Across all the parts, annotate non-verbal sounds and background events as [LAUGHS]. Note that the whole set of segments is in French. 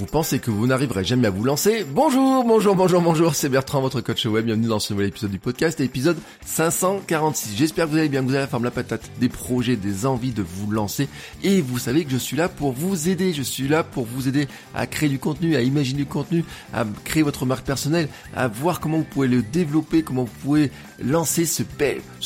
Vous pensez que vous n'arriverez jamais à vous lancer? Bonjour, bonjour, bonjour, bonjour, c'est Bertrand, votre coach web. Bienvenue dans ce nouvel épisode du podcast, épisode 546. J'espère que vous allez bien, que vous avez la forme, la patate, des projets, des envies de vous lancer. Et vous savez que je suis là pour vous aider. Je suis là pour vous aider à créer du contenu, à imaginer du contenu, à créer votre marque personnelle, à voir comment vous pouvez le développer, comment vous pouvez lancer ce,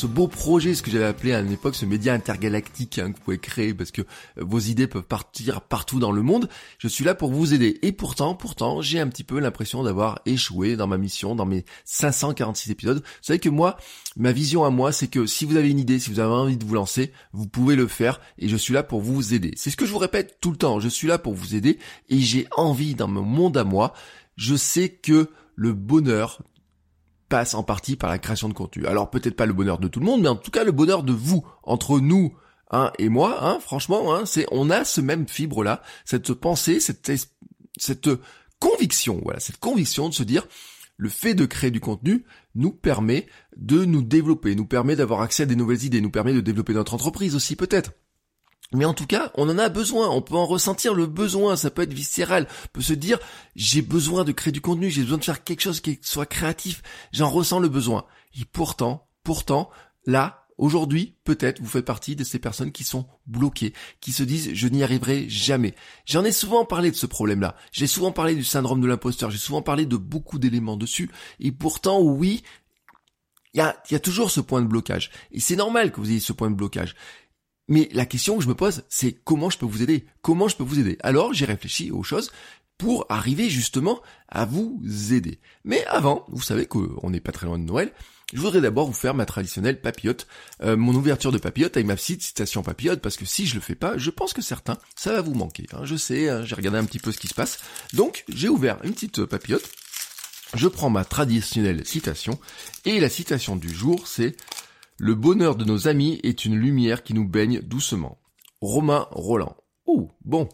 beau projet, ce que j'avais appelé à une époque ce média intergalactique hein, que vous pouvez créer parce que vos idées peuvent partir partout dans le monde. Je suis là pour vous aider et pourtant, pourtant, j'ai un petit peu l'impression d'avoir échoué dans ma mission, dans mes 546 épisodes. Vous savez que moi, ma vision à moi, c'est que si vous avez une idée, si vous avez envie de vous lancer, vous pouvez le faire et je suis là pour vous aider. C'est ce que je vous répète tout le temps. Je suis là pour vous aider et j'ai envie dans mon monde à moi. Je sais que le bonheur passe en partie par la création de contenu. Alors peut-être pas le bonheur de tout le monde, mais en tout cas le bonheur de vous, entre nous, hein, et moi, hein, franchement, hein, c'est on a ce même fibre là, cette pensée, cette cette conviction, voilà, cette conviction de se dire le fait de créer du contenu nous permet de nous développer, nous permet d'avoir accès à des nouvelles idées, nous permet de développer notre entreprise aussi peut-être. Mais en tout cas, on en a besoin, on peut en ressentir le besoin, ça peut être viscéral, on peut se dire j'ai besoin de créer du contenu, j'ai besoin de faire quelque chose qui soit créatif, j'en ressens le besoin. Et pourtant, pourtant, là, Aujourd'hui, peut-être vous faites partie de ces personnes qui sont bloquées, qui se disent je n'y arriverai jamais. J'en ai souvent parlé de ce problème-là. J'ai souvent parlé du syndrome de l'imposteur. J'ai souvent parlé de beaucoup d'éléments dessus. Et pourtant, oui, il y a, toujours ce point de blocage. Et c'est normal que vous ayez ce point de blocage. Mais la question que je me pose, c'est comment je peux vous aider? Comment je peux vous aider? Alors j'ai réfléchi aux choses pour arriver justement à vous aider. Mais avant, vous savez qu'on n'est pas très loin de Noël, je voudrais d'abord vous faire ma traditionnelle papillote, euh, mon ouverture de papillote avec ma petite citation papillote, parce que si je le fais pas, je pense que certains, ça va vous manquer. Hein. Je sais, hein, j'ai regardé un petit peu ce qui se passe. Donc, j'ai ouvert une petite euh, papillote. Je prends ma traditionnelle citation, et la citation du jour, c'est Le bonheur de nos amis est une lumière qui nous baigne doucement. Romain Roland. Oh, bon,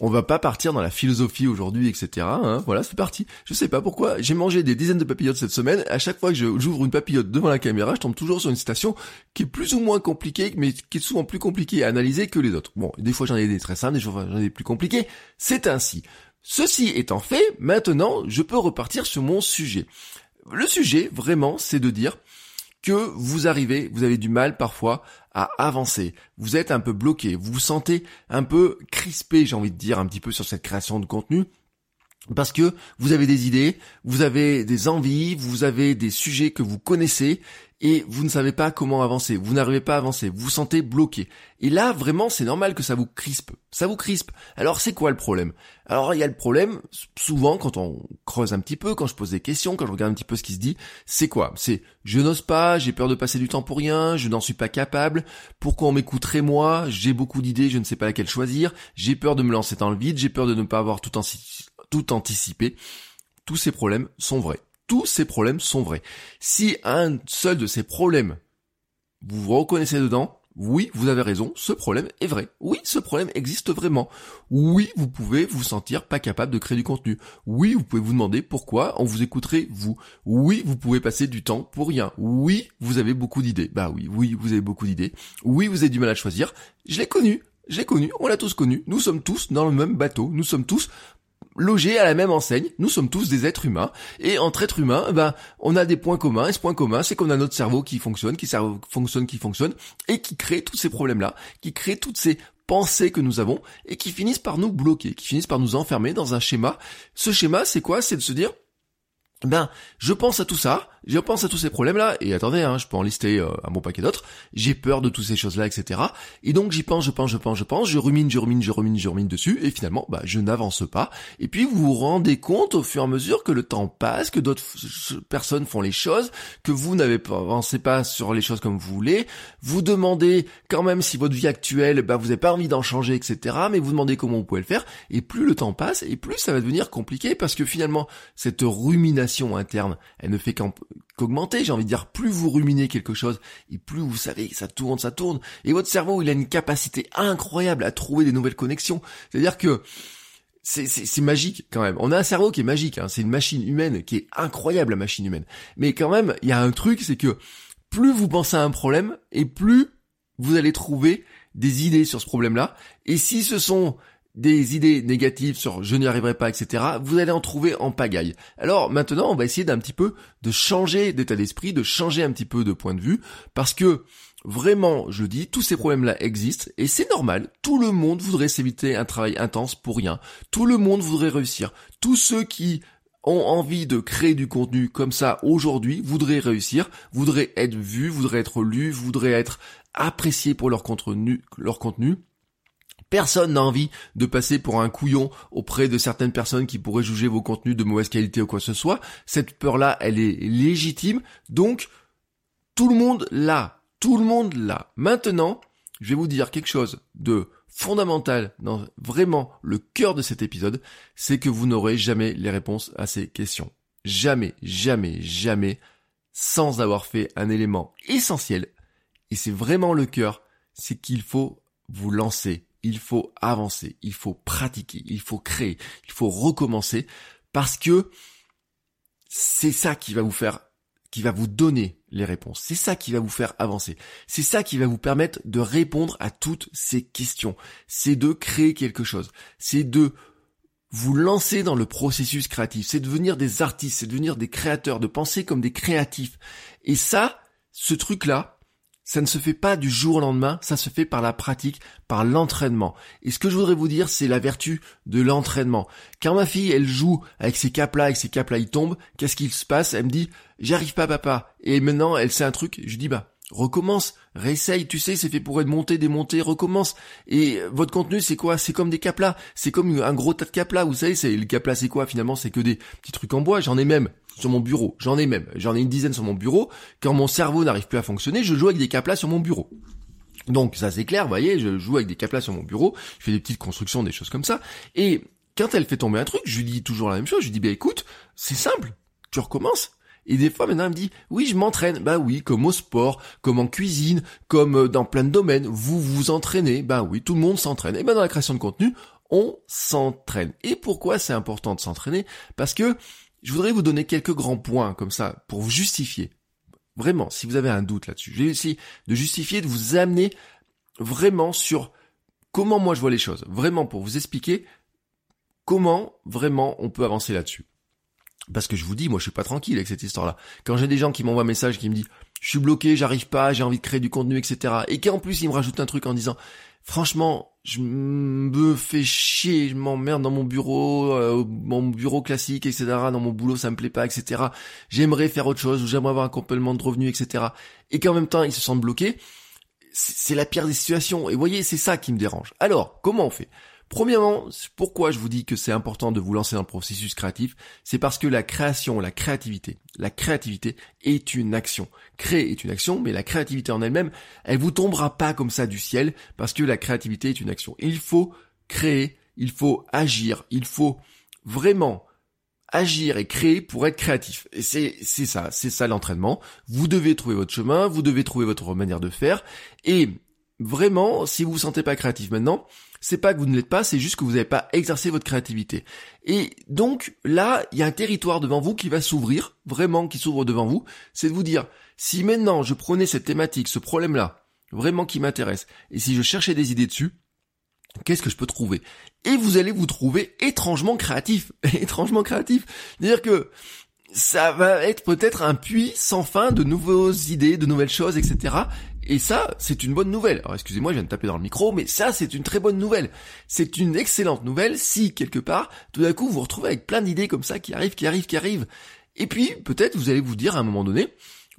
on va pas partir dans la philosophie aujourd'hui, etc. Hein. voilà, c'est parti. Je sais pas pourquoi, j'ai mangé des dizaines de papillotes cette semaine. À chaque fois que j'ouvre une papillote devant la caméra, je tombe toujours sur une citation qui est plus ou moins compliquée, mais qui est souvent plus compliquée à analyser que les autres. Bon, des fois j'en ai des très simples, des fois j'en ai des plus compliquées. C'est ainsi. Ceci étant fait, maintenant, je peux repartir sur mon sujet. Le sujet, vraiment, c'est de dire que vous arrivez, vous avez du mal parfois à avancer. Vous êtes un peu bloqué, vous vous sentez un peu crispé, j'ai envie de dire, un petit peu sur cette création de contenu. Parce que vous avez des idées, vous avez des envies, vous avez des sujets que vous connaissez et vous ne savez pas comment avancer, vous n'arrivez pas à avancer, vous vous sentez bloqué. Et là, vraiment, c'est normal que ça vous crispe. Ça vous crispe. Alors, c'est quoi le problème? Alors, il y a le problème, souvent, quand on creuse un petit peu, quand je pose des questions, quand je regarde un petit peu ce qui se dit, c'est quoi? C'est je n'ose pas, j'ai peur de passer du temps pour rien, je n'en suis pas capable, pourquoi on m'écouterait moi, j'ai beaucoup d'idées, je ne sais pas laquelle choisir, j'ai peur de me lancer dans le vide, j'ai peur de ne pas avoir tout, tout anticipé. Tous ces problèmes sont vrais tous ces problèmes sont vrais. Si un seul de ces problèmes, vous reconnaissez dedans, oui, vous avez raison, ce problème est vrai. Oui, ce problème existe vraiment. Oui, vous pouvez vous sentir pas capable de créer du contenu. Oui, vous pouvez vous demander pourquoi on vous écouterait vous. Oui, vous pouvez passer du temps pour rien. Oui, vous avez beaucoup d'idées. Bah oui, oui, vous avez beaucoup d'idées. Oui, vous avez du mal à choisir. Je l'ai connu. Je l'ai connu, on l'a tous connu. Nous sommes tous dans le même bateau. Nous sommes tous logés à la même enseigne. Nous sommes tous des êtres humains. Et entre êtres humains, eh ben, on a des points communs. Et ce point commun, c'est qu'on a notre cerveau qui fonctionne, qui fonctionne, qui fonctionne, et qui crée tous ces problèmes-là, qui crée toutes ces pensées que nous avons, et qui finissent par nous bloquer, qui finissent par nous enfermer dans un schéma. Ce schéma, c'est quoi? C'est de se dire, ben, je pense à tout ça, je pense à tous ces problèmes-là, et attendez, hein, je peux en lister euh, un bon paquet d'autres, j'ai peur de toutes ces choses-là, etc. Et donc j'y pense, je pense, je pense, je pense, je rumine, je rumine, je rumine, je rumine dessus, et finalement, bah, je n'avance pas. Et puis vous vous rendez compte au fur et à mesure que le temps passe, que d'autres personnes font les choses, que vous n'avez pas avancé pas sur les choses comme vous voulez, vous demandez quand même si votre vie actuelle, bah, vous n'avez pas envie d'en changer, etc. Mais vous demandez comment vous pouvez le faire, et plus le temps passe, et plus ça va devenir compliqué, parce que finalement, cette rumination interne, elle ne fait qu'augmenter, j'ai envie de dire, plus vous ruminez quelque chose, et plus vous savez, ça tourne, ça tourne, et votre cerveau, il a une capacité incroyable à trouver des nouvelles connexions. C'est-à-dire que c'est magique quand même. On a un cerveau qui est magique, hein. c'est une machine humaine qui est incroyable, la machine humaine. Mais quand même, il y a un truc, c'est que plus vous pensez à un problème, et plus vous allez trouver des idées sur ce problème-là. Et si ce sont des idées négatives sur je n'y arriverai pas, etc., vous allez en trouver en pagaille. Alors maintenant, on va essayer d'un petit peu de changer d'état d'esprit, de changer un petit peu de point de vue, parce que vraiment, je dis, tous ces problèmes-là existent, et c'est normal, tout le monde voudrait s'éviter un travail intense pour rien, tout le monde voudrait réussir, tous ceux qui ont envie de créer du contenu comme ça aujourd'hui, voudraient réussir, voudraient être vus, voudraient être lus, voudraient être appréciés pour leur contenu, leur contenu, Personne n'a envie de passer pour un couillon auprès de certaines personnes qui pourraient juger vos contenus de mauvaise qualité ou quoi que ce soit. Cette peur-là, elle est légitime. Donc, tout le monde l'a. Tout le monde l'a. Maintenant, je vais vous dire quelque chose de fondamental dans vraiment le cœur de cet épisode, c'est que vous n'aurez jamais les réponses à ces questions. Jamais, jamais, jamais, sans avoir fait un élément essentiel. Et c'est vraiment le cœur, c'est qu'il faut vous lancer il faut avancer, il faut pratiquer, il faut créer, il faut recommencer parce que c'est ça qui va vous faire qui va vous donner les réponses. C'est ça qui va vous faire avancer. C'est ça qui va vous permettre de répondre à toutes ces questions. C'est de créer quelque chose. C'est de vous lancer dans le processus créatif. C'est de devenir des artistes, c'est de devenir des créateurs, de penser comme des créatifs. Et ça, ce truc-là, ça ne se fait pas du jour au lendemain, ça se fait par la pratique, par l'entraînement. Et ce que je voudrais vous dire, c'est la vertu de l'entraînement. Quand ma fille, elle joue avec ses capes-là, avec ses capes-là, il tombe, qu'est-ce qu'il se passe? Elle me dit, j'arrive pas papa. Et maintenant, elle sait un truc, je dis, bah, recommence, réessaye, tu sais, c'est fait pour être monté, démonté, recommence. Et votre contenu, c'est quoi? C'est comme des caplas, c'est comme un gros tas de caplas, vous savez, c'est le caplas, c'est quoi? Finalement C'est que des petits trucs en bois, j'en ai même sur mon bureau. J'en ai même. J'en ai une dizaine sur mon bureau. Quand mon cerveau n'arrive plus à fonctionner, je joue avec des caplas sur mon bureau. Donc ça c'est clair, vous voyez, je joue avec des caplas sur mon bureau, je fais des petites constructions, des choses comme ça. Et quand elle fait tomber un truc, je lui dis toujours la même chose, je lui dis, bah écoute, c'est simple, tu recommences. Et des fois maintenant elle me dit, oui je m'entraîne, bah oui, comme au sport, comme en cuisine, comme euh, dans plein de domaines, vous vous entraînez, bah oui, tout le monde s'entraîne. Et ben dans la création de contenu, on s'entraîne. Et pourquoi c'est important de s'entraîner? Parce que je voudrais vous donner quelques grands points comme ça pour vous justifier. Vraiment, si vous avez un doute là-dessus, je vais essayer de justifier, de vous amener vraiment sur comment moi je vois les choses. Vraiment pour vous expliquer comment vraiment on peut avancer là-dessus. Parce que je vous dis, moi je suis pas tranquille avec cette histoire-là. Quand j'ai des gens qui m'envoient un message qui me disent je suis bloqué, j'arrive pas, j'ai envie de créer du contenu, etc. Et qu'en plus ils me rajoutent un truc en disant franchement, je me fais chier, je m'emmerde dans mon bureau, euh, mon bureau classique, etc. Dans mon boulot, ça me plaît pas, etc. J'aimerais faire autre chose, ou j'aimerais avoir un complément de revenus, etc. Et qu'en même temps, ils se sentent bloqués. C'est la pire des situations. Et voyez, c'est ça qui me dérange. Alors, comment on fait? Premièrement, pourquoi je vous dis que c'est important de vous lancer dans le processus créatif, c'est parce que la création, la créativité, la créativité est une action. Créer est une action, mais la créativité en elle-même, elle vous tombera pas comme ça du ciel, parce que la créativité est une action. Il faut créer, il faut agir, il faut vraiment agir et créer pour être créatif. Et c'est, c'est ça, c'est ça l'entraînement. Vous devez trouver votre chemin, vous devez trouver votre manière de faire, et vraiment, si vous vous sentez pas créatif maintenant, c'est pas que vous ne l'êtes pas, c'est juste que vous n'avez pas exercé votre créativité. Et donc là, il y a un territoire devant vous qui va s'ouvrir, vraiment qui s'ouvre devant vous, c'est de vous dire, si maintenant je prenais cette thématique, ce problème-là, vraiment qui m'intéresse, et si je cherchais des idées dessus, qu'est-ce que je peux trouver? Et vous allez vous trouver étrangement créatif, [LAUGHS] étrangement créatif. C'est-à-dire que ça va être peut-être un puits sans fin de nouvelles idées, de nouvelles choses, etc. Et ça, c'est une bonne nouvelle. Alors excusez-moi, je viens de taper dans le micro, mais ça, c'est une très bonne nouvelle. C'est une excellente nouvelle si, quelque part, tout d'un coup, vous vous retrouvez avec plein d'idées comme ça qui arrivent, qui arrivent, qui arrivent. Et puis, peut-être vous allez vous dire à un moment donné,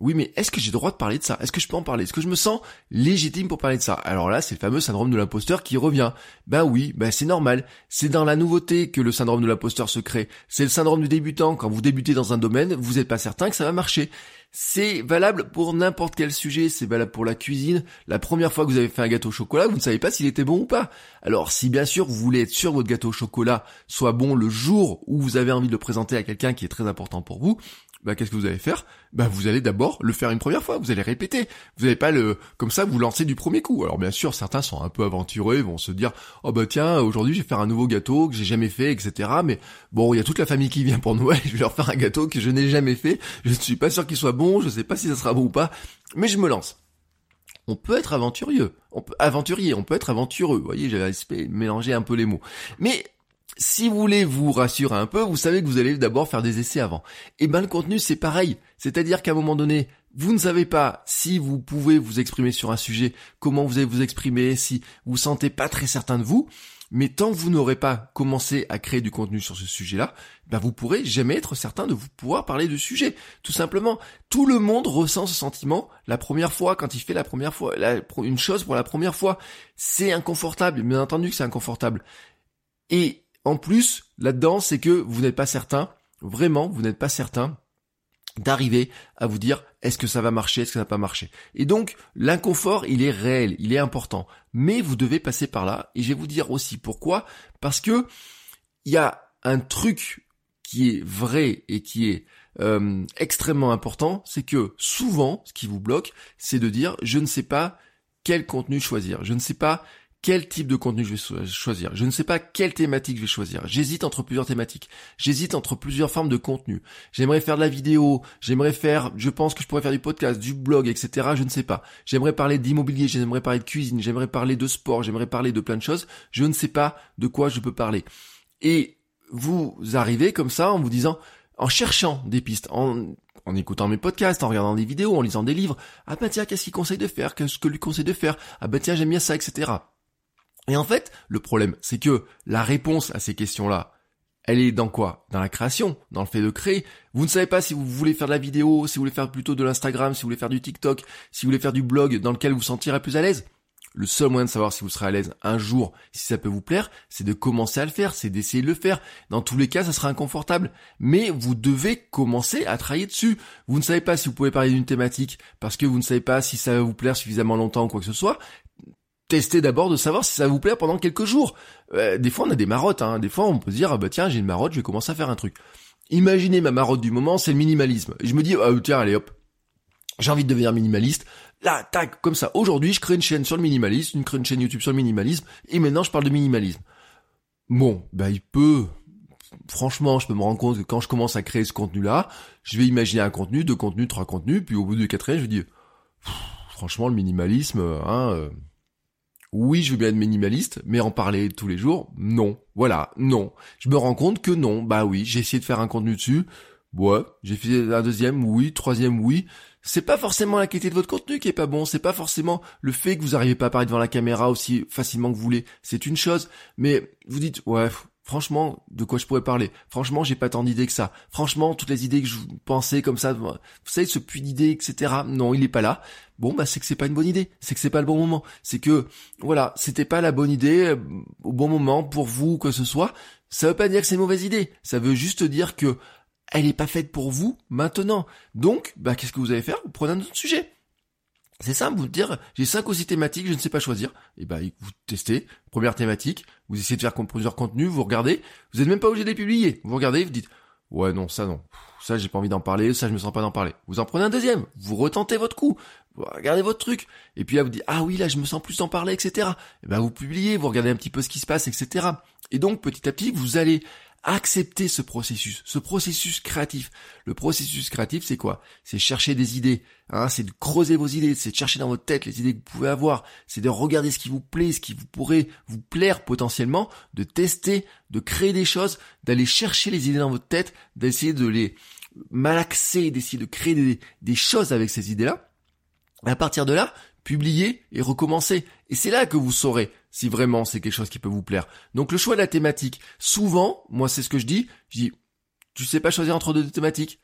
oui, mais est-ce que j'ai le droit de parler de ça? Est-ce que je peux en parler? Est-ce que je me sens légitime pour parler de ça? Alors là, c'est le fameux syndrome de l'imposteur qui revient. Ben oui, ben c'est normal. C'est dans la nouveauté que le syndrome de l'imposteur se crée. C'est le syndrome du débutant. Quand vous débutez dans un domaine, vous n'êtes pas certain que ça va marcher. C'est valable pour n'importe quel sujet, c'est valable pour la cuisine. La première fois que vous avez fait un gâteau au chocolat, vous ne savez pas s'il était bon ou pas. Alors si bien sûr vous voulez être sûr que votre gâteau au chocolat soit bon le jour où vous avez envie de le présenter à quelqu'un qui est très important pour vous, bah qu'est-ce que vous allez faire? Bah vous allez d'abord le faire une première fois, vous allez répéter. Vous n'allez pas le comme ça vous lancer du premier coup. Alors bien sûr certains sont un peu aventureux, vont se dire oh bah tiens aujourd'hui je vais faire un nouveau gâteau que j'ai jamais fait, etc. Mais bon il y a toute la famille qui vient pour Noël, [LAUGHS] je vais leur faire un gâteau que je n'ai jamais fait. Je ne suis pas sûr qu'il soit bon, je sais pas si ça sera bon ou pas, mais je me lance on peut être aventurieux, on peut aventurier, on peut être aventureux. Vous voyez, j'avais mélangé un peu les mots. Mais si vous voulez vous rassurer un peu, vous savez que vous allez d'abord faire des essais avant. Et eh ben le contenu c'est pareil, c'est-à-dire qu'à un moment donné, vous ne savez pas si vous pouvez vous exprimer sur un sujet, comment vous allez vous exprimer, si vous sentez pas très certain de vous, mais tant que vous n'aurez pas commencé à créer du contenu sur ce sujet-là, ben vous pourrez jamais être certain de vous pouvoir parler du sujet. Tout simplement, tout le monde ressent ce sentiment la première fois quand il fait la première fois une chose pour la première fois. C'est inconfortable, bien entendu que c'est inconfortable. Et en plus, là-dedans, c'est que vous n'êtes pas certain, vraiment, vous n'êtes pas certain d'arriver à vous dire est-ce que ça va marcher, est-ce que ça va pas marcher. Et donc l'inconfort, il est réel, il est important, mais vous devez passer par là. Et je vais vous dire aussi pourquoi, parce que il y a un truc qui est vrai et qui est euh, extrêmement important, c'est que souvent, ce qui vous bloque, c'est de dire je ne sais pas quel contenu choisir, je ne sais pas quel type de contenu je vais choisir. Je ne sais pas quelle thématique je vais choisir. J'hésite entre plusieurs thématiques. J'hésite entre plusieurs formes de contenu. J'aimerais faire de la vidéo. J'aimerais faire, je pense que je pourrais faire du podcast, du blog, etc. Je ne sais pas. J'aimerais parler d'immobilier. J'aimerais parler de cuisine. J'aimerais parler de sport. J'aimerais parler de plein de choses. Je ne sais pas de quoi je peux parler. Et vous arrivez comme ça en vous disant, en cherchant des pistes, en, en écoutant mes podcasts, en regardant des vidéos, en lisant des livres. Ah bah tiens, qu'est-ce qu'il conseille de faire? Qu'est-ce que lui conseille de faire? Ah bah tiens, j'aime bien ça, etc. Et en fait, le problème, c'est que la réponse à ces questions-là, elle est dans quoi? Dans la création, dans le fait de créer. Vous ne savez pas si vous voulez faire de la vidéo, si vous voulez faire plutôt de l'Instagram, si vous voulez faire du TikTok, si vous voulez faire du blog dans lequel vous vous sentirez plus à l'aise. Le seul moyen de savoir si vous serez à l'aise un jour, si ça peut vous plaire, c'est de commencer à le faire, c'est d'essayer de le faire. Dans tous les cas, ça sera inconfortable. Mais vous devez commencer à travailler dessus. Vous ne savez pas si vous pouvez parler d'une thématique parce que vous ne savez pas si ça va vous plaire suffisamment longtemps ou quoi que ce soit tester d'abord de savoir si ça vous plaît pendant quelques jours. Euh, des fois on a des marottes, hein. des fois on peut se dire ah bah tiens j'ai une marotte, je vais commencer à faire un truc. Imaginez ma marotte du moment, c'est le minimalisme. je me dis ah tiens allez hop, j'ai envie de devenir minimaliste. Là tac comme ça. Aujourd'hui je crée une chaîne sur le minimalisme, une, crée une chaîne YouTube sur le minimalisme et maintenant je parle de minimalisme. Bon bah il peut franchement, je peux me rendre compte que quand je commence à créer ce contenu-là, je vais imaginer un contenu, deux contenus, trois contenus, puis au bout de quatre ans, je vais dire, franchement, le minimalisme, hein, euh, oui, je veux bien être minimaliste, mais en parler tous les jours, non. Voilà, non. Je me rends compte que non. Bah oui, j'ai essayé de faire un contenu dessus. Ouais, j'ai fait un deuxième, oui, troisième, oui. C'est pas forcément la qualité de votre contenu qui est pas bon, c'est pas forcément le fait que vous arrivez pas à parler devant la caméra aussi facilement que vous voulez. C'est une chose, mais vous dites, ouais, Franchement, de quoi je pourrais parler? Franchement, j'ai pas tant d'idées que ça. Franchement, toutes les idées que je pensais comme ça, vous savez, ce puits d'idées, etc. Non, il est pas là. Bon, bah c'est que c'est pas une bonne idée. C'est que c'est pas le bon moment. C'est que, voilà, c'était pas la bonne idée euh, au bon moment pour vous, que ce soit. Ça veut pas dire que c'est une mauvaise idée. Ça veut juste dire que elle est pas faite pour vous maintenant. Donc, bah qu'est-ce que vous allez faire? Vous prenez un autre sujet. C'est simple, vous dire, j'ai cinq ou six thématiques, je ne sais pas choisir. Et eh ben, vous testez, première thématique, vous essayez de faire plusieurs contenus, vous regardez, vous n'êtes même pas obligé de les publier. Vous regardez, vous dites, ouais, non, ça non, ça j'ai pas envie d'en parler, ça je me sens pas d'en parler. Vous en prenez un deuxième, vous retentez votre coup, vous regardez votre truc, et puis là vous dites, ah oui, là je me sens plus d'en parler, etc. Et eh ben, vous publiez, vous regardez un petit peu ce qui se passe, etc. Et donc, petit à petit, vous allez accepter ce processus, ce processus créatif. Le processus créatif, c'est quoi? C'est chercher des idées, hein, c'est de creuser vos idées, c'est de chercher dans votre tête les idées que vous pouvez avoir, c'est de regarder ce qui vous plaît, ce qui vous pourrait vous plaire potentiellement, de tester, de créer des choses, d'aller chercher les idées dans votre tête, d'essayer de les malaxer, d'essayer de créer des, des choses avec ces idées-là. À partir de là, publier et recommencer. Et c'est là que vous saurez si vraiment c'est quelque chose qui peut vous plaire. Donc le choix de la thématique. Souvent, moi c'est ce que je dis, je dis, tu sais pas choisir entre deux thématiques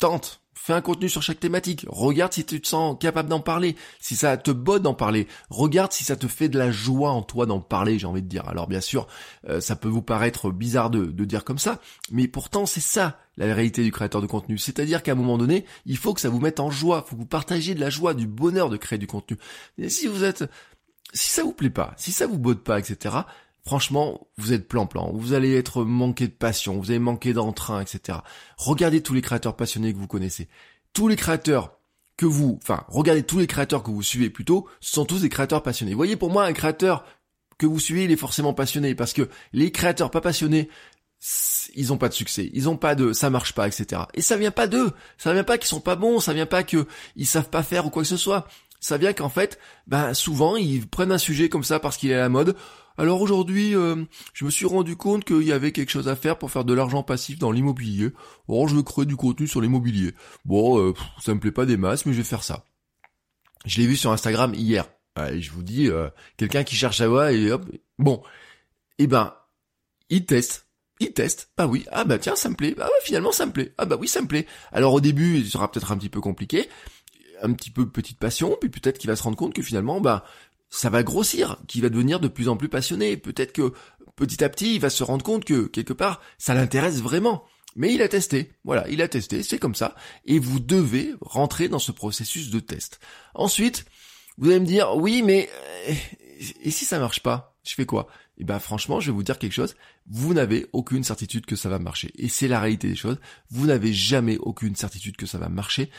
tente, fais un contenu sur chaque thématique, regarde si tu te sens capable d'en parler, si ça te botte d'en parler, regarde si ça te fait de la joie en toi d'en parler, j'ai envie de dire. Alors bien sûr, euh, ça peut vous paraître bizarre de, de dire comme ça, mais pourtant c'est ça la réalité du créateur de contenu. C'est-à-dire qu'à un moment donné, il faut que ça vous mette en joie, il faut que vous partagiez de la joie, du bonheur de créer du contenu. Et si vous êtes, si ça vous plaît pas, si ça vous botte pas, etc., franchement, vous êtes plan-plan, vous allez être manqué de passion, vous allez manquer d'entrain, etc. Regardez tous les créateurs passionnés que vous connaissez. Tous les créateurs que vous, enfin, regardez tous les créateurs que vous suivez plutôt, ce sont tous des créateurs passionnés. Vous voyez, pour moi, un créateur que vous suivez, il est forcément passionné, parce que les créateurs pas passionnés, ils ont pas de succès, ils ont pas de, ça marche pas, etc. Et ça vient pas d'eux, ça vient pas qu'ils sont pas bons, ça vient pas que ils savent pas faire ou quoi que ce soit. Ça vient qu'en fait, ben souvent ils prennent un sujet comme ça parce qu'il est à la mode. Alors aujourd'hui, euh, je me suis rendu compte qu'il y avait quelque chose à faire pour faire de l'argent passif dans l'immobilier. Or, je veux créer du contenu sur l'immobilier. Bon, euh, ça me plaît pas des masses, mais je vais faire ça. Je l'ai vu sur Instagram hier. Je vous dis, euh, quelqu'un qui cherche à voir et hop. Bon, eh ben, il teste. Il teste. Bah oui. Ah bah tiens, ça me plaît. Ah ouais, finalement, ça me plaît. Ah bah oui, ça me plaît. Alors au début, il sera peut-être un petit peu compliqué un petit peu petite passion, puis peut-être qu'il va se rendre compte que finalement, bah, ça va grossir, qu'il va devenir de plus en plus passionné. Peut-être que petit à petit, il va se rendre compte que quelque part, ça l'intéresse vraiment. Mais il a testé, voilà, il a testé, c'est comme ça, et vous devez rentrer dans ce processus de test. Ensuite, vous allez me dire, oui, mais euh, et si ça marche pas, je fais quoi? Eh ben franchement, je vais vous dire quelque chose, vous n'avez aucune certitude que ça va marcher. Et c'est la réalité des choses, vous n'avez jamais aucune certitude que ça va marcher,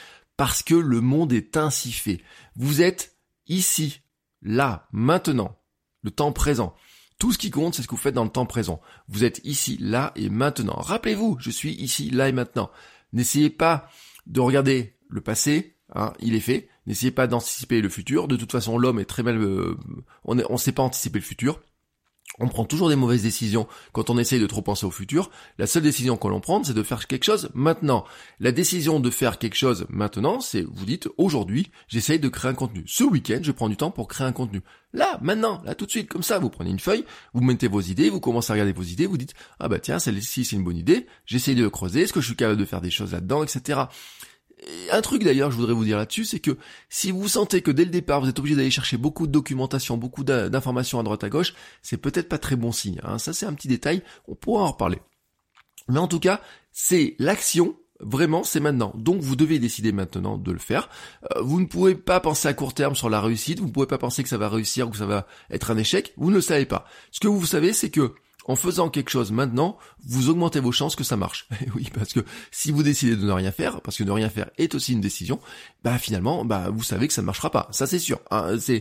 parce que le monde est ainsi fait. Vous êtes ici, là, maintenant, le temps présent. Tout ce qui compte, c'est ce que vous faites dans le temps présent. Vous êtes ici, là et maintenant. Rappelez-vous, je suis ici, là et maintenant. N'essayez pas de regarder le passé, hein, il est fait. N'essayez pas d'anticiper le futur. De toute façon, l'homme est très mal... Euh, on ne sait pas anticiper le futur. On prend toujours des mauvaises décisions quand on essaye de trop penser au futur. La seule décision qu'on l'on prend, c'est de faire quelque chose maintenant. La décision de faire quelque chose maintenant, c'est vous dites aujourd'hui, j'essaye de créer un contenu. Ce week-end, je prends du temps pour créer un contenu. Là, maintenant, là tout de suite, comme ça, vous prenez une feuille, vous mettez vos idées, vous commencez à regarder vos idées, vous dites ah bah tiens, celle-ci c'est une bonne idée, j'essaye de creuser, est-ce que je suis capable de faire des choses là-dedans, etc un truc d'ailleurs, je voudrais vous dire là-dessus, c'est que si vous sentez que dès le départ, vous êtes obligé d'aller chercher beaucoup de documentation, beaucoup d'informations à droite à gauche, c'est peut-être pas très bon signe. Hein. Ça, c'est un petit détail, on pourra en reparler. Mais en tout cas, c'est l'action Vraiment, c'est maintenant. Donc vous devez décider maintenant de le faire. Euh, vous ne pouvez pas penser à court terme sur la réussite, vous ne pouvez pas penser que ça va réussir ou que ça va être un échec, vous ne le savez pas. Ce que vous savez, c'est que en faisant quelque chose maintenant, vous augmentez vos chances que ça marche. [LAUGHS] oui, parce que si vous décidez de ne rien faire, parce que ne rien faire est aussi une décision, bah finalement, bah vous savez que ça ne marchera pas. Ça c'est sûr. Hein. Euh,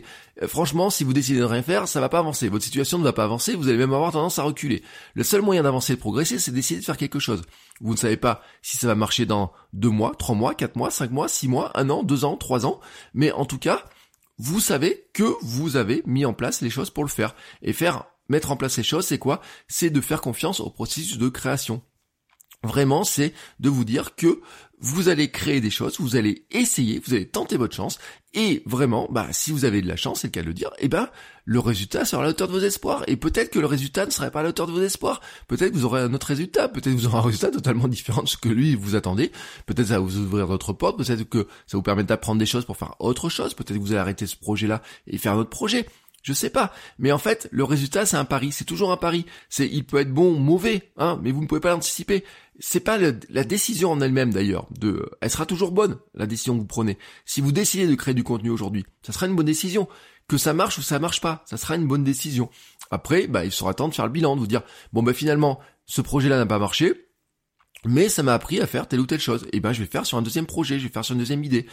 franchement, si vous décidez de ne rien faire, ça va pas avancer. Votre situation ne va pas avancer. Vous allez même avoir tendance à reculer. Le seul moyen d'avancer et de progresser, c'est d'essayer de faire quelque chose. Vous ne savez pas si ça va marcher dans deux mois, trois mois, quatre mois, cinq mois, six mois, un an, deux ans, trois ans, mais en tout cas, vous savez que vous avez mis en place les choses pour le faire et faire mettre en place ces choses, c'est quoi? C'est de faire confiance au processus de création. Vraiment, c'est de vous dire que vous allez créer des choses, vous allez essayer, vous allez tenter votre chance, et vraiment, bah, si vous avez de la chance, c'est le cas de le dire, eh ben, le résultat sera à la hauteur de vos espoirs. Et peut-être que le résultat ne serait pas à la hauteur de vos espoirs. Peut-être que vous aurez un autre résultat. Peut-être que vous aurez un résultat totalement différent de ce que lui vous attendez. Peut-être ça va vous ouvrir d'autres portes. Peut-être que ça vous permet d'apprendre des choses pour faire autre chose. Peut-être que vous allez arrêter ce projet-là et faire un autre projet. Je sais pas. Mais en fait, le résultat, c'est un pari. C'est toujours un pari. C'est, il peut être bon ou mauvais, hein, mais vous ne pouvez pas l'anticiper. C'est pas la décision en elle-même d'ailleurs. De, elle sera toujours bonne, la décision que vous prenez. Si vous décidez de créer du contenu aujourd'hui, ça sera une bonne décision. Que ça marche ou ça marche pas, ça sera une bonne décision. Après, bah, il sera temps de faire le bilan, de vous dire, bon, bah, finalement, ce projet-là n'a pas marché. Mais ça m'a appris à faire telle ou telle chose. Et ben, je vais faire sur un deuxième projet, je vais faire sur une deuxième idée.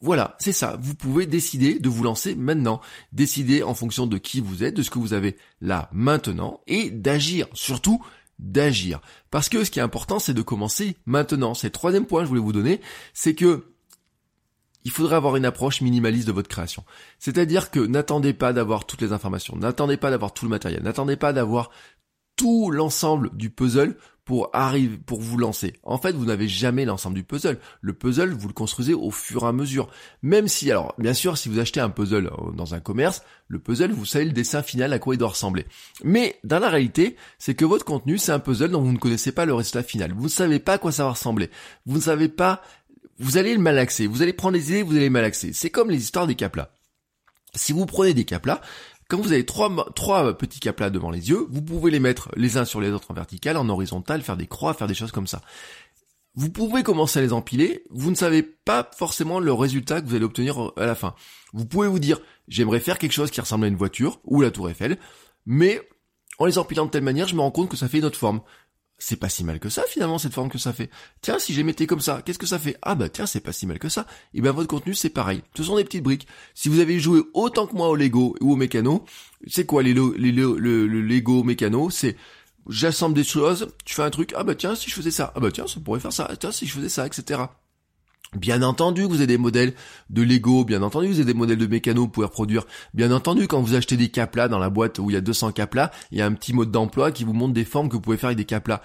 Voilà, c'est ça. Vous pouvez décider de vous lancer maintenant. Décider en fonction de qui vous êtes, de ce que vous avez là maintenant et d'agir. Surtout, d'agir. Parce que ce qui est important, c'est de commencer maintenant. C'est le troisième point que je voulais vous donner. C'est que il faudrait avoir une approche minimaliste de votre création. C'est-à-dire que n'attendez pas d'avoir toutes les informations, n'attendez pas d'avoir tout le matériel, n'attendez pas d'avoir tout l'ensemble du puzzle pour arriver, pour vous lancer. En fait, vous n'avez jamais l'ensemble du puzzle. Le puzzle, vous le construisez au fur et à mesure. Même si, alors, bien sûr, si vous achetez un puzzle euh, dans un commerce, le puzzle, vous savez le dessin final à quoi il doit ressembler. Mais, dans la réalité, c'est que votre contenu, c'est un puzzle dont vous ne connaissez pas le résultat final. Vous ne savez pas à quoi ça va ressembler. Vous ne savez pas vous allez le malaxer. Vous allez prendre les idées, vous allez le malaxer. C'est comme les histoires des caplas. Si vous prenez des caplas, quand vous avez trois, trois petits caplas devant les yeux, vous pouvez les mettre les uns sur les autres en vertical, en horizontal, faire des croix, faire des choses comme ça. Vous pouvez commencer à les empiler, vous ne savez pas forcément le résultat que vous allez obtenir à la fin. Vous pouvez vous dire, j'aimerais faire quelque chose qui ressemble à une voiture, ou la tour Eiffel, mais en les empilant de telle manière, je me rends compte que ça fait une autre forme c'est pas si mal que ça finalement cette forme que ça fait. Tiens, si les mettais comme ça, qu'est-ce que ça fait? Ah bah tiens, c'est pas si mal que ça. Et ben votre contenu c'est pareil. Ce sont des petites briques. Si vous avez joué autant que moi au Lego ou au mécano, c'est quoi les, les, le, Lego mécano? C'est j'assemble des choses, tu fais un truc, ah bah tiens, si je faisais ça, ah bah tiens, ça pourrait faire ça, tiens, si je faisais ça, etc. Bien entendu vous avez des modèles de Lego, bien entendu vous avez des modèles de mécano vous pouvez reproduire. Bien entendu quand vous achetez des caplas dans la boîte où il y a 200 caplas, il y a un petit mode d'emploi qui vous montre des formes que vous pouvez faire avec des caplas.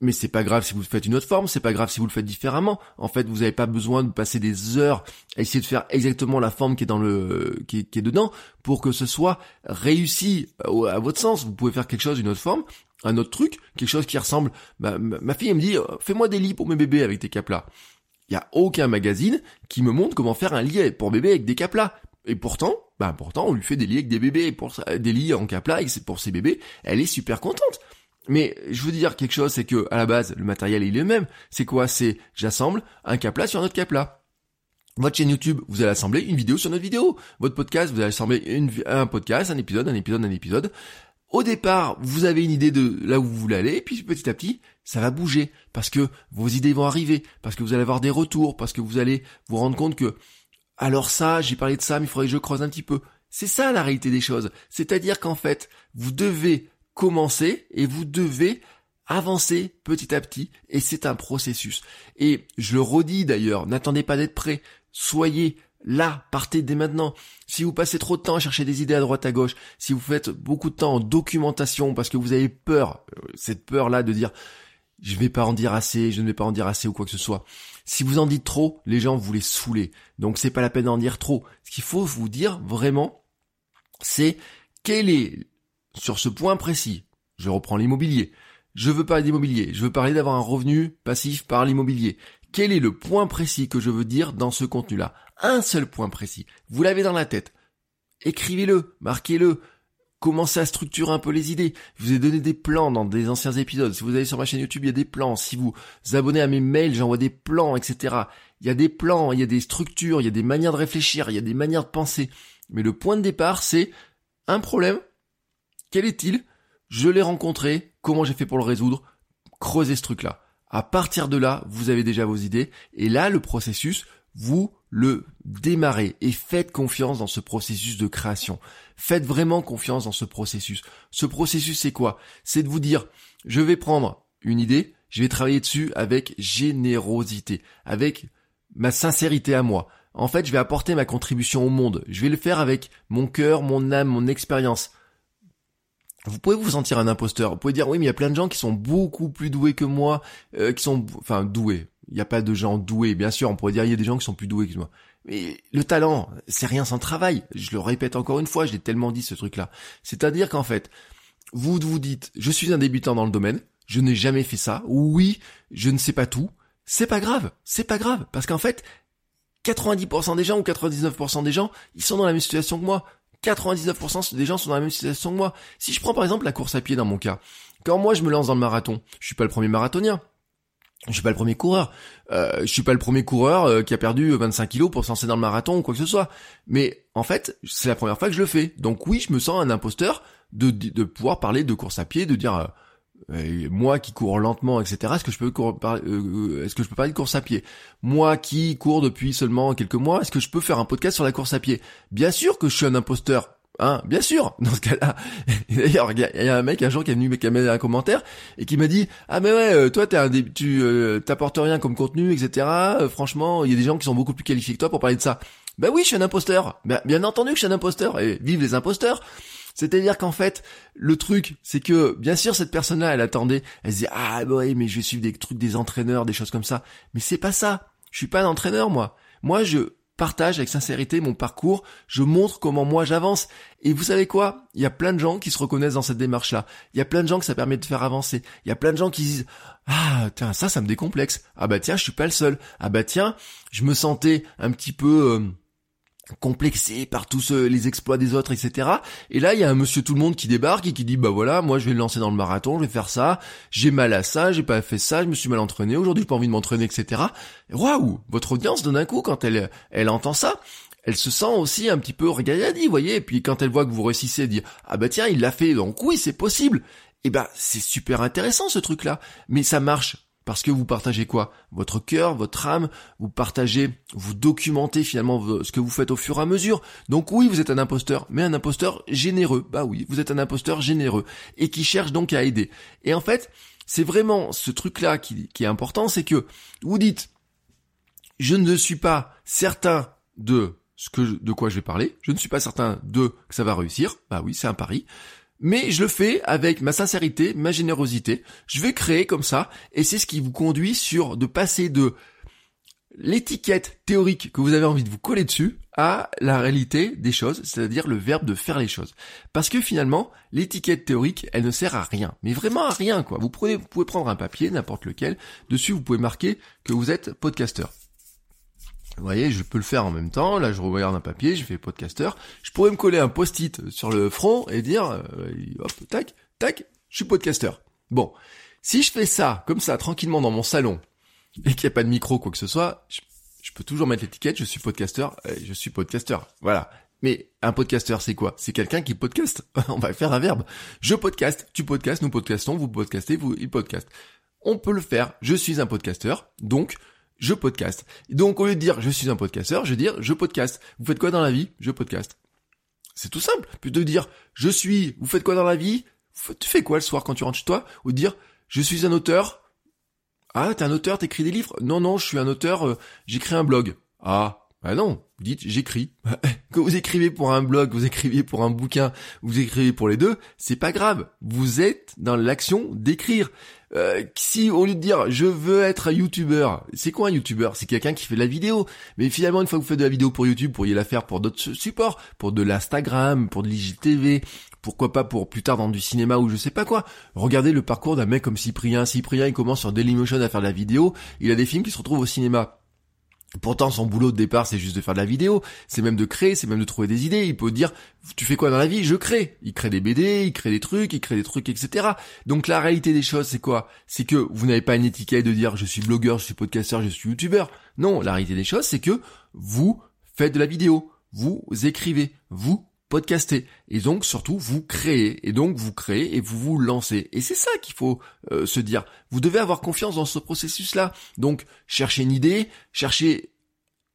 Mais c'est pas grave si vous faites une autre forme, c'est pas grave si vous le faites différemment. En fait, vous n'avez pas besoin de passer des heures à essayer de faire exactement la forme qui est dans le qui est, dedans pour que ce soit réussi à votre sens. Vous pouvez faire quelque chose d'une autre forme, un autre truc, quelque chose qui ressemble. Ma, fille me dit, fais-moi des lits pour mes bébés avec tes caplas. Il y a aucun magazine qui me montre comment faire un lit pour bébé avec des caplas. Et pourtant, bah pourtant, on lui fait des lits avec des bébés, des lits en caplas pour ses bébés. Elle est super contente. Mais je veux dire quelque chose, c'est que à la base, le matériel il est le même. C'est quoi? C'est j'assemble un capla sur un autre capla. Votre chaîne YouTube, vous allez assembler une vidéo sur notre vidéo. Votre podcast, vous allez assembler un podcast, un épisode, un épisode, un épisode. Au départ, vous avez une idée de là où vous voulez aller, puis petit à petit, ça va bouger, parce que vos idées vont arriver, parce que vous allez avoir des retours, parce que vous allez vous rendre compte que, alors ça, j'ai parlé de ça, mais il faudrait que je creuse un petit peu. C'est ça la réalité des choses. C'est-à-dire qu'en fait, vous devez commencer et vous devez avancer petit à petit et c'est un processus. Et je le redis d'ailleurs, n'attendez pas d'être prêt, soyez Là, partez dès maintenant. Si vous passez trop de temps à chercher des idées à droite à gauche, si vous faites beaucoup de temps en documentation parce que vous avez peur, euh, cette peur-là de dire je vais pas en dire assez, je ne vais pas en dire assez ou quoi que ce soit. Si vous en dites trop, les gens vous les saouler. Donc c'est pas la peine d'en dire trop. Ce qu'il faut vous dire vraiment, c'est quel est sur ce point précis. Je reprends l'immobilier. Je veux parler d'immobilier. Je veux parler d'avoir un revenu passif par l'immobilier. Quel est le point précis que je veux dire dans ce contenu-là? Un seul point précis. Vous l'avez dans la tête. Écrivez-le, marquez-le, commencez à structurer un peu les idées. Je vous ai donné des plans dans des anciens épisodes. Si vous allez sur ma chaîne YouTube, il y a des plans. Si vous vous abonnez à mes mails, j'envoie des plans, etc. Il y a des plans, il y a des structures, il y a des manières de réfléchir, il y a des manières de penser. Mais le point de départ, c'est un problème. Quel est-il? Je l'ai rencontré. Comment j'ai fait pour le résoudre? Creusez ce truc-là. À partir de là, vous avez déjà vos idées. Et là, le processus, vous le démarrez et faites confiance dans ce processus de création. Faites vraiment confiance dans ce processus. Ce processus, c'est quoi? C'est de vous dire, je vais prendre une idée, je vais travailler dessus avec générosité, avec ma sincérité à moi. En fait, je vais apporter ma contribution au monde. Je vais le faire avec mon cœur, mon âme, mon expérience vous pouvez vous sentir un imposteur. Vous pouvez dire oui, mais il y a plein de gens qui sont beaucoup plus doués que moi, euh, qui sont, enfin, doués. Il n'y a pas de gens doués, bien sûr. On pourrait dire il y a des gens qui sont plus doués que moi. Mais le talent, c'est rien sans travail. Je le répète encore une fois, je l'ai tellement dit ce truc-là. C'est-à-dire qu'en fait, vous vous dites, je suis un débutant dans le domaine, je n'ai jamais fait ça. Oui, je ne sais pas tout. C'est pas grave, c'est pas grave, parce qu'en fait, 90% des gens ou 99% des gens, ils sont dans la même situation que moi. 99% des gens sont dans la même situation que moi. Si je prends par exemple la course à pied dans mon cas, quand moi je me lance dans le marathon, je suis pas le premier marathonien. Je suis pas le premier coureur. Euh, je suis pas le premier coureur euh, qui a perdu 25 kilos pour se lancer dans le marathon ou quoi que ce soit. Mais en fait, c'est la première fois que je le fais. Donc oui, je me sens un imposteur de, pouvoir parler de course à pied, de dire euh, moi qui cours lentement, etc. Est-ce que je peux euh, est-ce que je peux parler de course à pied? Moi qui cours depuis seulement quelques mois, est-ce que je peux faire un podcast sur la course à pied? Bien sûr que je suis un imposteur. Hein, bien sûr. [LAUGHS] Dans ce cas-là, d'ailleurs, il y, a un mec un jour qui est venu qui un commentaire et qui m'a dit ah mais ouais, euh, toi t'es un tu t'apportes rien comme contenu, etc. franchement, il y a des gens qui sont beaucoup plus qualifiés que toi pour parler de ça. Ben oui, je suis un imposteur. Ben, bien entendu que je suis un imposteur. Et vive les imposteurs. C'est-à-dire qu'en fait, le truc, c'est que, bien sûr, cette personne-là, elle attendait, elle se disait, ah, bah oui, mais je vais suivre des trucs des entraîneurs, des choses comme ça. Mais c'est pas ça. Je suis pas un entraîneur, moi. Moi, je, partage avec sincérité mon parcours, je montre comment moi j'avance. Et vous savez quoi? Il y a plein de gens qui se reconnaissent dans cette démarche-là. Il y a plein de gens que ça permet de faire avancer. Il y a plein de gens qui disent ah tiens ça ça me décomplexe. Ah bah tiens je suis pas le seul. Ah bah tiens je me sentais un petit peu euh, complexé par tous les exploits des autres, etc. Et là, il y a un monsieur tout le monde qui débarque et qui dit, bah voilà, moi je vais le lancer dans le marathon, je vais faire ça, j'ai mal à ça, j'ai pas fait ça, je me suis mal entraîné, aujourd'hui j'ai pas envie de m'entraîner, etc. Waouh Votre audience donne un coup quand elle, elle entend ça. Elle se sent aussi un petit peu regardée, vous voyez, et puis quand elle voit que vous réussissez, elle dit, ah bah tiens, il l'a fait, donc oui, c'est possible. Eh ben, c'est super intéressant ce truc-là. Mais ça marche parce que vous partagez quoi? Votre cœur, votre âme, vous partagez, vous documentez finalement ce que vous faites au fur et à mesure. Donc oui, vous êtes un imposteur, mais un imposteur généreux. Bah oui, vous êtes un imposteur généreux et qui cherche donc à aider. Et en fait, c'est vraiment ce truc-là qui, qui est important, c'est que vous dites, je ne suis pas certain de ce que de quoi je vais parler, je ne suis pas certain de que ça va réussir. Bah oui, c'est un pari mais je le fais avec ma sincérité, ma générosité. Je vais créer comme ça, et c'est ce qui vous conduit sur de passer de l'étiquette théorique que vous avez envie de vous coller dessus à la réalité des choses, c'est-à-dire le verbe de faire les choses. Parce que finalement, l'étiquette théorique, elle ne sert à rien, mais vraiment à rien quoi. Vous, pouvez, prendre un papier, n'importe lequel, dessus vous pouvez marquer que vous êtes podcasteur. Vous voyez, je peux le faire en même temps. Là, je regarde un papier, je fais podcaster. Je pourrais me coller un post-it sur le front et dire, euh, hop, tac, tac, je suis podcaster. Bon, si je fais ça, comme ça, tranquillement dans mon salon, et qu'il n'y a pas de micro, quoi que ce soit, je, peux toujours mettre l'étiquette, je suis podcaster, je suis podcaster. Voilà. Mais un podcaster, c'est quoi? C'est quelqu'un qui podcast. [LAUGHS] On va faire un verbe. Je podcast, tu podcastes, nous podcastons, vous podcastez, vous, il podcast. On peut le faire. Je suis un podcasteur, donc je podcast. donc au lieu de dire je suis un podcasteur, je vais dire je podcast. Vous faites quoi dans la vie? Je podcast. C'est tout simple. Plutôt de dire je suis, vous faites quoi dans la vie? Tu fais quoi le soir quand tu rentres chez toi? Ou dire je suis un auteur. Ah, t'es un auteur, t'écris des livres? Non, non, je suis un auteur, euh, j'écris un blog. Ah, bah non, vous dites j'écris. [LAUGHS] que vous écrivez pour un blog, vous écrivez pour un bouquin, vous écrivez pour les deux, c'est pas grave. Vous êtes dans l'action d'écrire. Euh, si au lieu de dire je veux être un youtubeur, c'est quoi un youtubeur? C'est quelqu'un qui fait de la vidéo. Mais finalement, une fois que vous faites de la vidéo pour YouTube, vous pourriez la faire pour d'autres supports, pour de l'Instagram, pour de l'IGTV, pourquoi pas pour plus tard dans du cinéma ou je sais pas quoi. Regardez le parcours d'un mec comme Cyprien. Cyprien, il commence sur Dailymotion à faire de la vidéo, il a des films qui se retrouvent au cinéma. Pourtant, son boulot de départ, c'est juste de faire de la vidéo, c'est même de créer, c'est même de trouver des idées. Il peut dire, tu fais quoi dans la vie? Je crée. Il crée des BD, il crée des trucs, il crée des trucs, etc. Donc la réalité des choses, c'est quoi? C'est que vous n'avez pas une étiquette de dire, je suis blogueur, je suis podcasteur, je suis youtubeur. Non, la réalité des choses, c'est que vous faites de la vidéo, vous écrivez, vous podcaster. Et donc surtout, vous créez. Et donc vous créez et vous vous lancez. Et c'est ça qu'il faut euh, se dire. Vous devez avoir confiance dans ce processus-là. Donc cherchez une idée, cherchez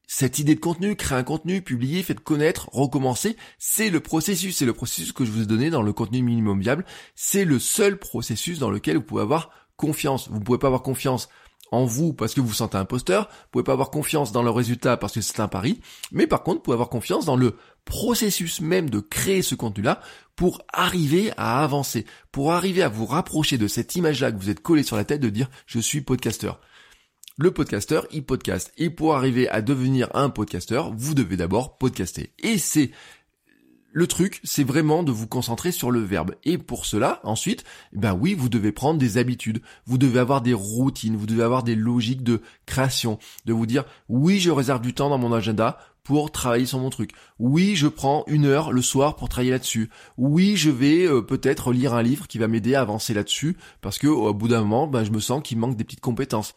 cette idée de contenu, créer un contenu, publier, faites connaître, recommencer, c'est le processus, c'est le processus que je vous ai donné dans le contenu minimum viable, c'est le seul processus dans lequel vous pouvez avoir confiance. Vous ne pouvez pas avoir confiance en vous parce que vous vous sentez imposteur, vous pouvez pas avoir confiance dans le résultat parce que c'est un pari, mais par contre, vous pouvez avoir confiance dans le processus même de créer ce contenu-là pour arriver à avancer, pour arriver à vous rapprocher de cette image-là que vous êtes collé sur la tête de dire je suis podcasteur. Le podcasteur, il podcast. Et pour arriver à devenir un podcasteur, vous devez d'abord podcaster. Et c'est le truc, c'est vraiment de vous concentrer sur le verbe. Et pour cela, ensuite, ben oui, vous devez prendre des habitudes, vous devez avoir des routines, vous devez avoir des logiques de création, de vous dire, oui, je réserve du temps dans mon agenda pour travailler sur mon truc. Oui, je prends une heure le soir pour travailler là-dessus. Oui, je vais euh, peut-être lire un livre qui va m'aider à avancer là-dessus parce que au bout d'un moment, ben, je me sens qu'il manque des petites compétences.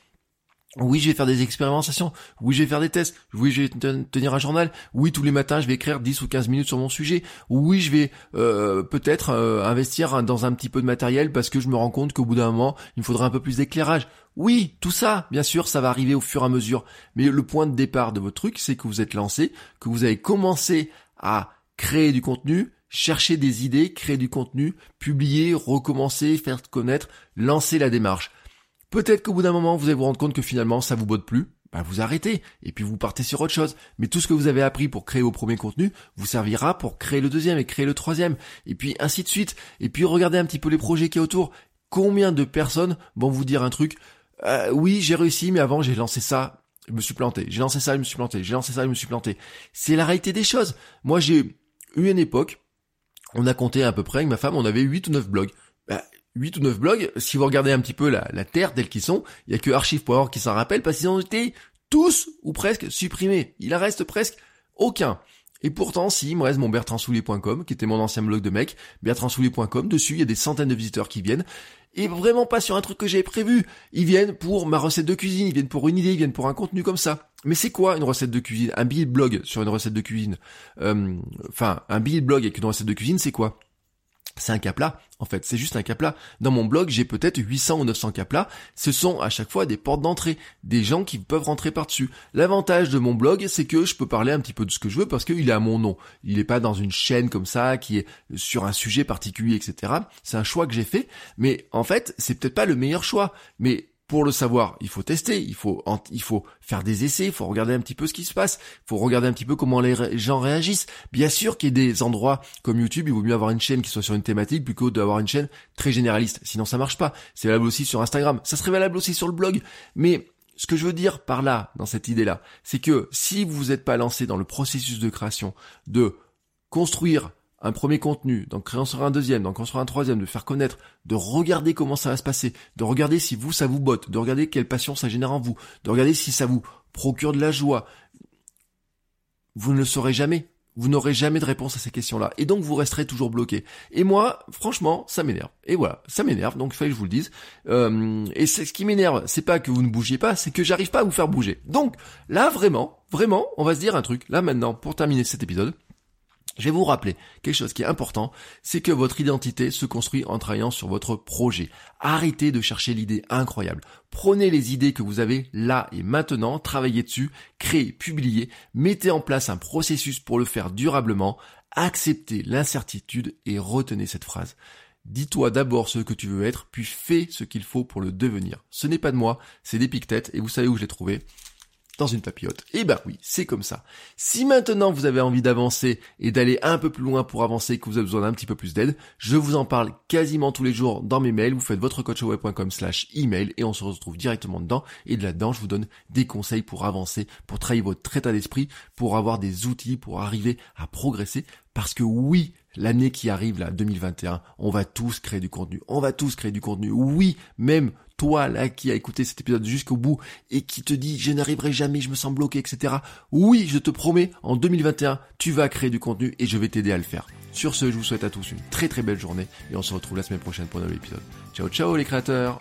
Oui, je vais faire des expérimentations. Oui, je vais faire des tests. Oui, je vais tenir un journal. Oui, tous les matins, je vais écrire 10 ou 15 minutes sur mon sujet. Oui, je vais euh, peut-être euh, investir dans un petit peu de matériel parce que je me rends compte qu'au bout d'un moment, il me faudra un peu plus d'éclairage. Oui, tout ça, bien sûr, ça va arriver au fur et à mesure. Mais le point de départ de votre truc, c'est que vous êtes lancé, que vous avez commencé à créer du contenu, chercher des idées, créer du contenu, publier, recommencer, faire connaître, lancer la démarche. Peut-être qu'au bout d'un moment, vous allez vous rendre compte que finalement, ça vous botte plus. Bah, vous arrêtez et puis vous partez sur autre chose. Mais tout ce que vous avez appris pour créer vos premiers contenus vous servira pour créer le deuxième et créer le troisième. Et puis ainsi de suite. Et puis regardez un petit peu les projets qui y autour. Combien de personnes vont vous dire un truc euh, Oui, j'ai réussi, mais avant j'ai lancé ça. je me suis planté. J'ai lancé ça, je me suis planté. J'ai lancé ça, je me suis planté. C'est la réalité des choses. Moi, j'ai eu une époque, on a compté à peu près avec ma femme, on avait 8 ou 9 blogs. Bah, 8 ou 9 blogs, si vous regardez un petit peu la, terre telle qu'ils sont, il y a que archive.org qui s'en rappelle parce qu'ils ont été tous ou presque supprimés. Il en reste presque aucun. Et pourtant, si, il me reste mon bertrandsoulier.com, qui était mon ancien blog de mec, bertrandsoulier.com, dessus, il y a des centaines de visiteurs qui viennent, et vraiment pas sur un truc que j'avais prévu. Ils viennent pour ma recette de cuisine, ils viennent pour une idée, ils viennent pour un contenu comme ça. Mais c'est quoi une recette de cuisine? Un billet blog sur une recette de cuisine? Euh, Enfin, un billet blog avec une recette de cuisine, c'est quoi? C'est un cas plat, en fait, c'est juste un cas plat. Dans mon blog, j'ai peut-être 800 ou 900 cas plats. Ce sont à chaque fois des portes d'entrée, des gens qui peuvent rentrer par-dessus. L'avantage de mon blog, c'est que je peux parler un petit peu de ce que je veux parce qu'il est à mon nom. Il n'est pas dans une chaîne comme ça, qui est sur un sujet particulier, etc. C'est un choix que j'ai fait, mais en fait, c'est peut-être pas le meilleur choix. Mais pour le savoir, il faut tester, il faut, faire des essais, il faut regarder un petit peu ce qui se passe, il faut regarder un petit peu comment les gens réagissent. Bien sûr qu'il y ait des endroits comme YouTube, il vaut mieux avoir une chaîne qui soit sur une thématique plutôt d'avoir une chaîne très généraliste. Sinon ça marche pas. C'est valable aussi sur Instagram. Ça serait valable aussi sur le blog. Mais ce que je veux dire par là, dans cette idée-là, c'est que si vous n'êtes pas lancé dans le processus de création, de construire un premier contenu, d'en créer un deuxième, d'en construire un troisième, de faire connaître, de regarder comment ça va se passer, de regarder si vous ça vous botte, de regarder quelle passion ça génère en vous, de regarder si ça vous procure de la joie. Vous ne le saurez jamais. Vous n'aurez jamais de réponse à ces questions-là. Et donc vous resterez toujours bloqué. Et moi, franchement, ça m'énerve. Et voilà, ça m'énerve, donc il fallait que je vous le dise. Euh, et c'est ce qui m'énerve, c'est pas que vous ne bougiez pas, c'est que j'arrive pas à vous faire bouger. Donc là, vraiment, vraiment, on va se dire un truc. Là maintenant, pour terminer cet épisode, je vais vous rappeler quelque chose qui est important, c'est que votre identité se construit en travaillant sur votre projet. Arrêtez de chercher l'idée incroyable. Prenez les idées que vous avez là et maintenant, travaillez dessus, créez, publiez, mettez en place un processus pour le faire durablement, acceptez l'incertitude et retenez cette phrase. Dis-toi d'abord ce que tu veux être, puis fais ce qu'il faut pour le devenir. Ce n'est pas de moi, c'est d'Épictète, et vous savez où je l'ai trouvé dans une papillote. Et eh ben oui, c'est comme ça. Si maintenant vous avez envie d'avancer et d'aller un peu plus loin pour avancer, que vous avez besoin d'un petit peu plus d'aide, je vous en parle quasiment tous les jours dans mes mails. Vous faites votre coachweb.com slash email et on se retrouve directement dedans. Et de là-dedans, je vous donne des conseils pour avancer, pour travailler votre état d'esprit, pour avoir des outils, pour arriver à progresser. Parce que oui, l'année qui arrive là, 2021, on va tous créer du contenu. On va tous créer du contenu. Oui, même toi là qui a écouté cet épisode jusqu'au bout et qui te dit je n'arriverai jamais, je me sens bloqué, etc. Oui, je te promets, en 2021, tu vas créer du contenu et je vais t'aider à le faire. Sur ce, je vous souhaite à tous une très très belle journée et on se retrouve la semaine prochaine pour un nouvel épisode. Ciao ciao les créateurs